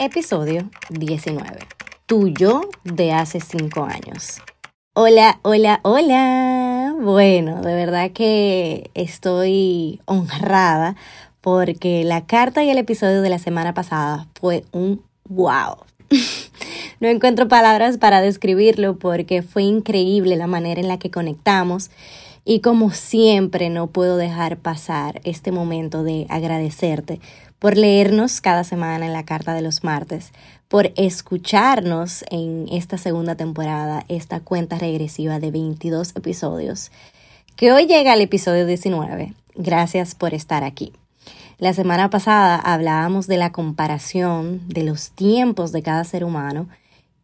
Episodio 19. Tuyo de hace 5 años. Hola, hola, hola. Bueno, de verdad que estoy honrada porque la carta y el episodio de la semana pasada fue un wow. no encuentro palabras para describirlo porque fue increíble la manera en la que conectamos y como siempre no puedo dejar pasar este momento de agradecerte por leernos cada semana en la carta de los martes, por escucharnos en esta segunda temporada, esta cuenta regresiva de 22 episodios, que hoy llega al episodio 19. Gracias por estar aquí. La semana pasada hablábamos de la comparación de los tiempos de cada ser humano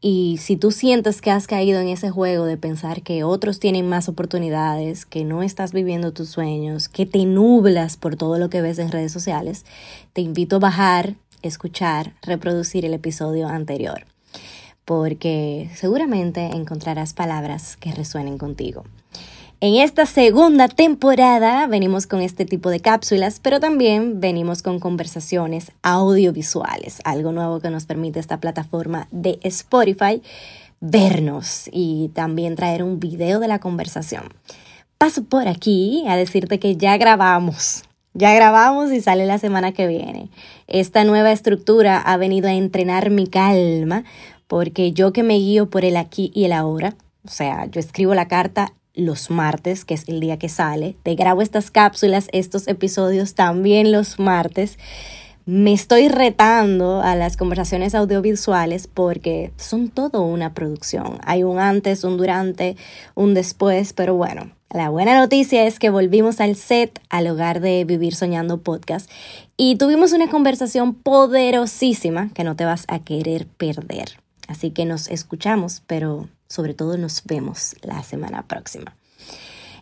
y si tú sientes que has caído en ese juego de pensar que otros tienen más oportunidades, que no estás viviendo tus sueños, que te nublas por todo lo que ves en redes sociales, te invito a bajar, escuchar, reproducir el episodio anterior, porque seguramente encontrarás palabras que resuenen contigo. En esta segunda temporada venimos con este tipo de cápsulas, pero también venimos con conversaciones audiovisuales, algo nuevo que nos permite esta plataforma de Spotify, vernos y también traer un video de la conversación. Paso por aquí a decirte que ya grabamos, ya grabamos y sale la semana que viene. Esta nueva estructura ha venido a entrenar mi calma porque yo que me guío por el aquí y el ahora, o sea, yo escribo la carta los martes, que es el día que sale. Te grabo estas cápsulas, estos episodios también los martes. Me estoy retando a las conversaciones audiovisuales porque son todo una producción. Hay un antes, un durante, un después, pero bueno, la buena noticia es que volvimos al set, al hogar de Vivir Soñando Podcast, y tuvimos una conversación poderosísima que no te vas a querer perder. Así que nos escuchamos, pero sobre todo nos vemos la semana próxima.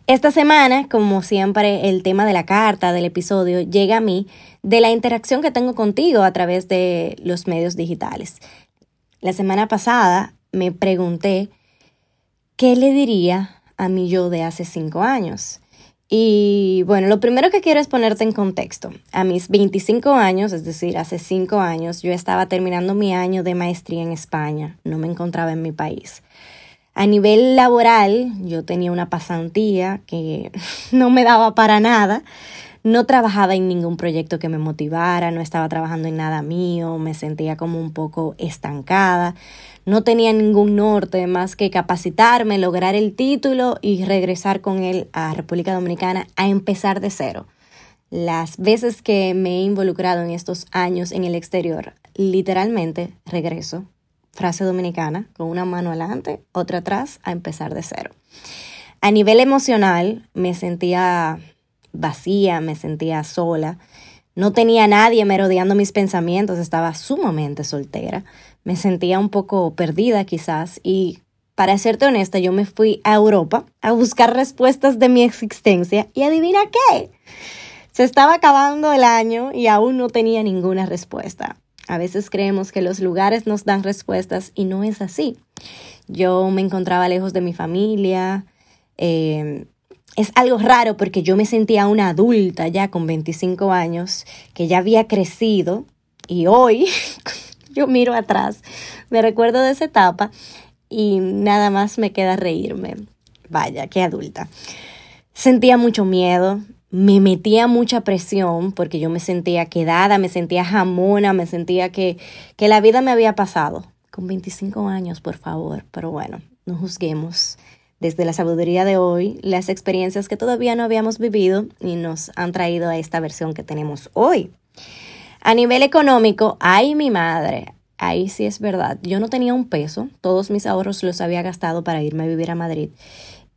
Esta semana, como siempre, el tema de la carta del episodio llega a mí de la interacción que tengo contigo a través de los medios digitales. La semana pasada me pregunté qué le diría a mi yo de hace cinco años. Y bueno, lo primero que quiero es ponerte en contexto. A mis 25 años, es decir, hace cinco años, yo estaba terminando mi año de maestría en España. No me encontraba en mi país. A nivel laboral, yo tenía una pasantía que no me daba para nada. No trabajaba en ningún proyecto que me motivara, no estaba trabajando en nada mío, me sentía como un poco estancada. No tenía ningún norte más que capacitarme, lograr el título y regresar con él a República Dominicana a empezar de cero. Las veces que me he involucrado en estos años en el exterior, literalmente regreso frase dominicana, con una mano adelante, otra atrás, a empezar de cero. A nivel emocional, me sentía vacía, me sentía sola, no tenía nadie merodeando mis pensamientos, estaba sumamente soltera, me sentía un poco perdida quizás y para serte honesta, yo me fui a Europa a buscar respuestas de mi existencia y adivina qué, se estaba acabando el año y aún no tenía ninguna respuesta. A veces creemos que los lugares nos dan respuestas y no es así. Yo me encontraba lejos de mi familia. Eh, es algo raro porque yo me sentía una adulta ya con 25 años, que ya había crecido y hoy yo miro atrás, me recuerdo de esa etapa y nada más me queda reírme. Vaya, qué adulta. Sentía mucho miedo, me metía mucha presión porque yo me sentía quedada, me sentía jamona, me sentía que, que la vida me había pasado. Con 25 años, por favor, pero bueno, no juzguemos desde la sabiduría de hoy las experiencias que todavía no habíamos vivido y nos han traído a esta versión que tenemos hoy. A nivel económico, ay mi madre, ahí sí es verdad, yo no tenía un peso, todos mis ahorros los había gastado para irme a vivir a Madrid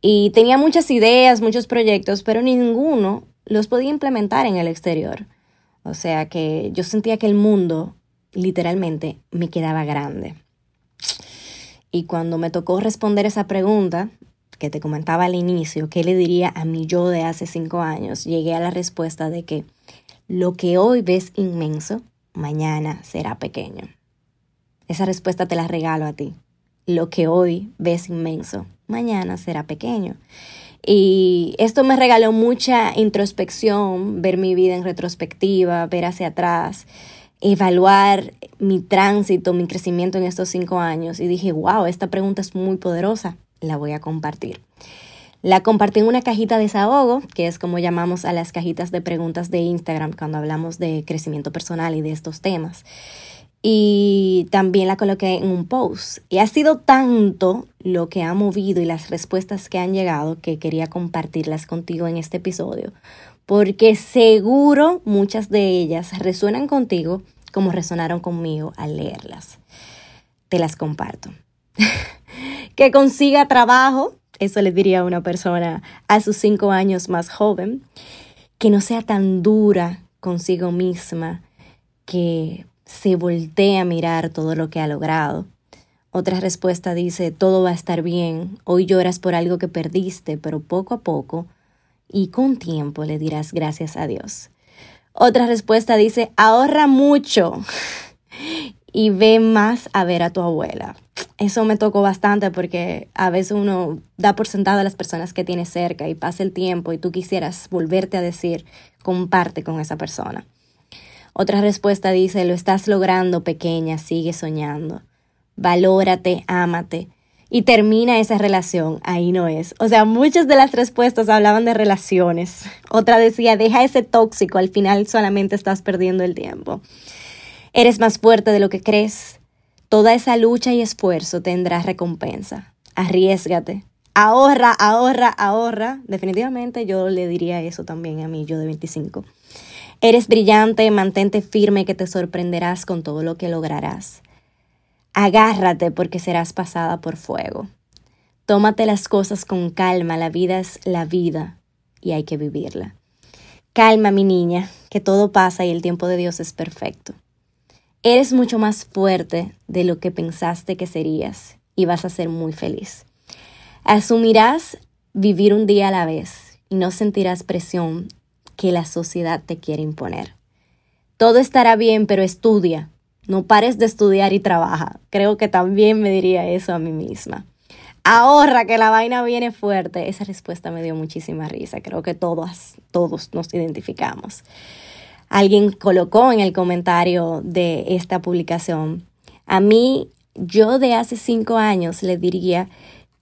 y tenía muchas ideas, muchos proyectos, pero ninguno los podía implementar en el exterior. O sea que yo sentía que el mundo literalmente me quedaba grande. Y cuando me tocó responder esa pregunta, que te comentaba al inicio, ¿qué le diría a mi yo de hace cinco años? Llegué a la respuesta de que lo que hoy ves inmenso, mañana será pequeño. Esa respuesta te la regalo a ti. Lo que hoy ves inmenso, mañana será pequeño. Y esto me regaló mucha introspección, ver mi vida en retrospectiva, ver hacia atrás. evaluar mi tránsito, mi crecimiento en estos cinco años y dije, wow, esta pregunta es muy poderosa, la voy a compartir. La compartí en una cajita de desahogo, que es como llamamos a las cajitas de preguntas de Instagram cuando hablamos de crecimiento personal y de estos temas. Y también la coloqué en un post. Y ha sido tanto lo que ha movido y las respuestas que han llegado que quería compartirlas contigo en este episodio. Porque seguro muchas de ellas resuenan contigo como resonaron conmigo al leerlas. Te las comparto. que consiga trabajo eso le diría a una persona a sus cinco años más joven, que no sea tan dura consigo misma, que se voltee a mirar todo lo que ha logrado. Otra respuesta dice, todo va a estar bien, hoy lloras por algo que perdiste, pero poco a poco y con tiempo le dirás gracias a Dios. Otra respuesta dice, ahorra mucho y ve más a ver a tu abuela eso me tocó bastante porque a veces uno da por sentado a las personas que tiene cerca y pasa el tiempo y tú quisieras volverte a decir, comparte con esa persona. Otra respuesta dice, lo estás logrando pequeña, sigue soñando. Valórate, ámate y termina esa relación. Ahí no es. O sea, muchas de las respuestas hablaban de relaciones. Otra decía, deja ese tóxico, al final solamente estás perdiendo el tiempo. Eres más fuerte de lo que crees Toda esa lucha y esfuerzo tendrá recompensa. Arriesgate. Ahorra, ahorra, ahorra. Definitivamente yo le diría eso también a mí, yo de 25. Eres brillante, mantente firme que te sorprenderás con todo lo que lograrás. Agárrate porque serás pasada por fuego. Tómate las cosas con calma, la vida es la vida y hay que vivirla. Calma, mi niña, que todo pasa y el tiempo de Dios es perfecto. Eres mucho más fuerte de lo que pensaste que serías y vas a ser muy feliz. Asumirás vivir un día a la vez y no sentirás presión que la sociedad te quiere imponer. Todo estará bien, pero estudia. No pares de estudiar y trabaja. Creo que también me diría eso a mí misma. Ahorra que la vaina viene fuerte. Esa respuesta me dio muchísima risa. Creo que todos, todos nos identificamos alguien colocó en el comentario de esta publicación. A mí, yo de hace cinco años le diría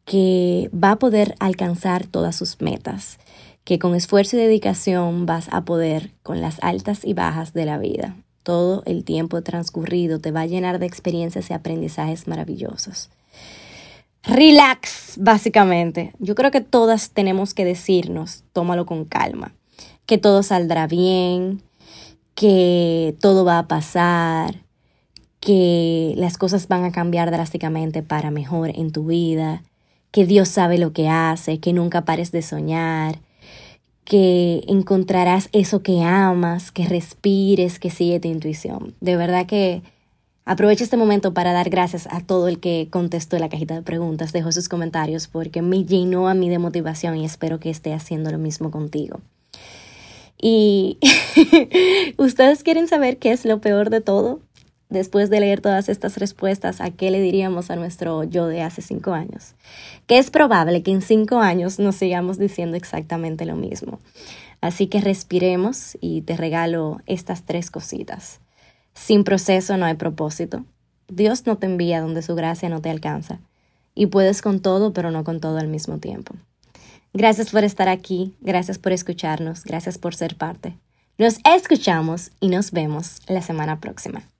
que va a poder alcanzar todas sus metas, que con esfuerzo y dedicación vas a poder con las altas y bajas de la vida. Todo el tiempo transcurrido te va a llenar de experiencias y aprendizajes maravillosos. Relax, básicamente. Yo creo que todas tenemos que decirnos, tómalo con calma, que todo saldrá bien, que todo va a pasar, que las cosas van a cambiar drásticamente para mejor en tu vida, que Dios sabe lo que hace, que nunca pares de soñar, que encontrarás eso que amas, que respires, que sigue tu intuición. De verdad que aprovecho este momento para dar gracias a todo el que contestó la cajita de preguntas, dejó sus comentarios, porque me llenó a mí de motivación y espero que esté haciendo lo mismo contigo. Y ustedes quieren saber qué es lo peor de todo. Después de leer todas estas respuestas, ¿a qué le diríamos a nuestro yo de hace cinco años? Que es probable que en cinco años nos sigamos diciendo exactamente lo mismo. Así que respiremos y te regalo estas tres cositas. Sin proceso no hay propósito. Dios no te envía donde su gracia no te alcanza. Y puedes con todo, pero no con todo al mismo tiempo. Gracias por estar aquí, gracias por escucharnos, gracias por ser parte. Nos escuchamos y nos vemos la semana próxima.